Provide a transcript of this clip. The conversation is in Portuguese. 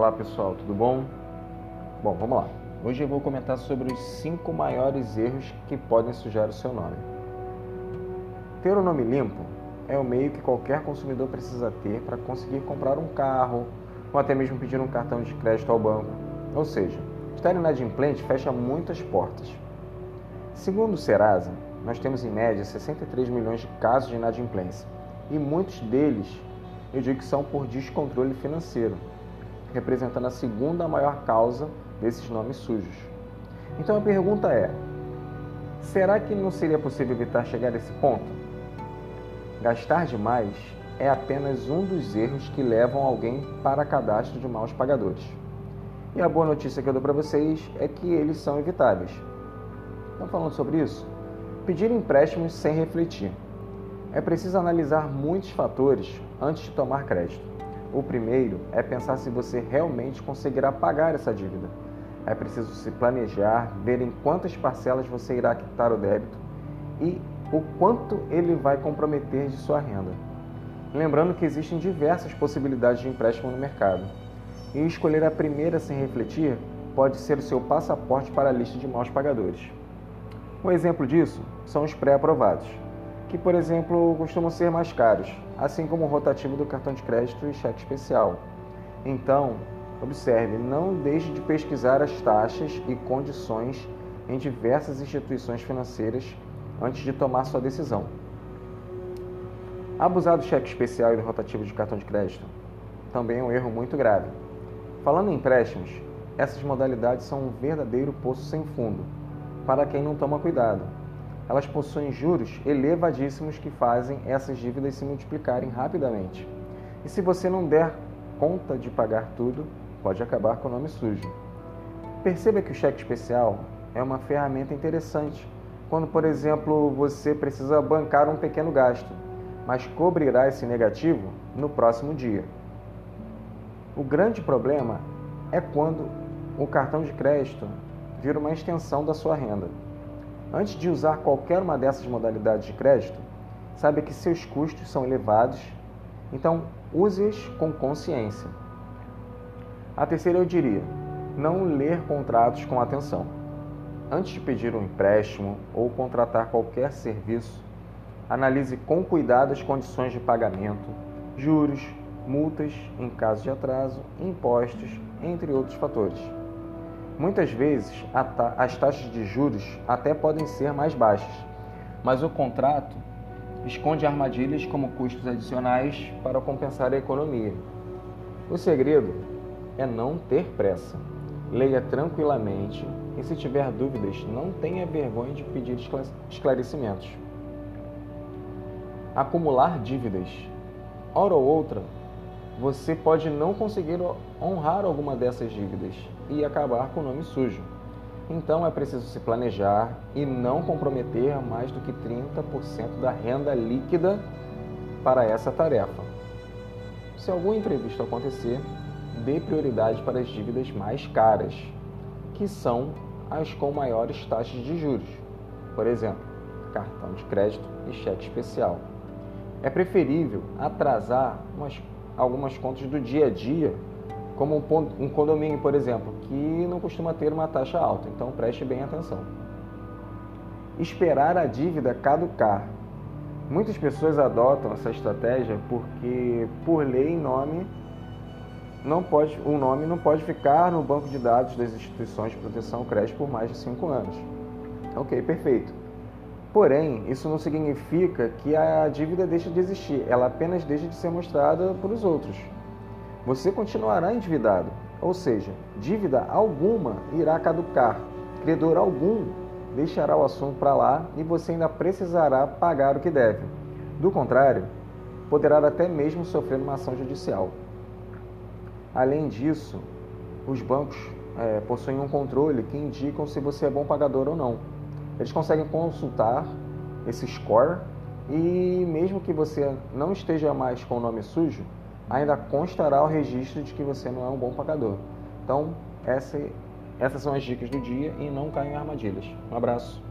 Olá pessoal, tudo bom? Bom, vamos lá. Hoje eu vou comentar sobre os 5 maiores erros que podem sujar o seu nome. Ter o um nome limpo é o meio que qualquer consumidor precisa ter para conseguir comprar um carro ou até mesmo pedir um cartão de crédito ao banco. Ou seja, estar inadimplente fecha muitas portas. Segundo o Serasa, nós temos em média 63 milhões de casos de inadimplência e muitos deles eu digo que são por descontrole financeiro, representando a segunda maior causa desses nomes sujos. Então a pergunta é: será que não seria possível evitar chegar a esse ponto? Gastar demais é apenas um dos erros que levam alguém para cadastro de maus pagadores. E a boa notícia que eu dou para vocês é que eles são evitáveis. Estão falando sobre isso? Pedir empréstimos sem refletir. É preciso analisar muitos fatores antes de tomar crédito. O primeiro é pensar se você realmente conseguirá pagar essa dívida. É preciso se planejar, ver em quantas parcelas você irá quitar o débito e o quanto ele vai comprometer de sua renda. Lembrando que existem diversas possibilidades de empréstimo no mercado. E escolher a primeira sem refletir pode ser o seu passaporte para a lista de maus pagadores. Um exemplo disso são os pré-aprovados que, por exemplo, costumam ser mais caros, assim como o rotativo do cartão de crédito e cheque especial. Então, observe, não deixe de pesquisar as taxas e condições em diversas instituições financeiras antes de tomar sua decisão. Abusar do cheque especial e do rotativo de cartão de crédito também é um erro muito grave. Falando em empréstimos, essas modalidades são um verdadeiro poço sem fundo para quem não toma cuidado elas possuem juros elevadíssimos que fazem essas dívidas se multiplicarem rapidamente. E se você não der conta de pagar tudo, pode acabar com o nome sujo. Perceba que o cheque especial é uma ferramenta interessante quando, por exemplo, você precisa bancar um pequeno gasto, mas cobrirá esse negativo no próximo dia. O grande problema é quando o cartão de crédito vira uma extensão da sua renda. Antes de usar qualquer uma dessas modalidades de crédito, saiba que seus custos são elevados, então use-as com consciência. A terceira eu diria: não ler contratos com atenção. Antes de pedir um empréstimo ou contratar qualquer serviço, analise com cuidado as condições de pagamento, juros, multas em caso de atraso, impostos, entre outros fatores. Muitas vezes as taxas de juros até podem ser mais baixas, mas o contrato esconde armadilhas como custos adicionais para compensar a economia. O segredo é não ter pressa. Leia tranquilamente e, se tiver dúvidas, não tenha vergonha de pedir esclarecimentos. Acumular dívidas. Hora ou outra, você pode não conseguir honrar alguma dessas dívidas e acabar com o nome sujo. Então é preciso se planejar e não comprometer mais do que 30% da renda líquida para essa tarefa. Se algum imprevisto acontecer, dê prioridade para as dívidas mais caras, que são as com maiores taxas de juros. Por exemplo, cartão de crédito e cheque especial. É preferível atrasar umas algumas contas do dia a dia, como um condomínio, por exemplo, que não costuma ter uma taxa alta. Então preste bem atenção. Esperar a dívida caducar. Muitas pessoas adotam essa estratégia porque, por lei, nome não pode, o nome não pode ficar no banco de dados das instituições de proteção crédito por mais de cinco anos. Ok, perfeito. Porém, isso não significa que a dívida deixa de existir, ela apenas deixa de ser mostrada para os outros. Você continuará endividado, ou seja, dívida alguma irá caducar, credor algum deixará o assunto para lá e você ainda precisará pagar o que deve. Do contrário, poderá até mesmo sofrer uma ação judicial. Além disso, os bancos é, possuem um controle que indicam se você é bom pagador ou não. Eles conseguem consultar esse score e mesmo que você não esteja mais com o nome sujo, ainda constará o registro de que você não é um bom pagador. Então, essa, essas são as dicas do dia e não caiam em armadilhas. Um abraço.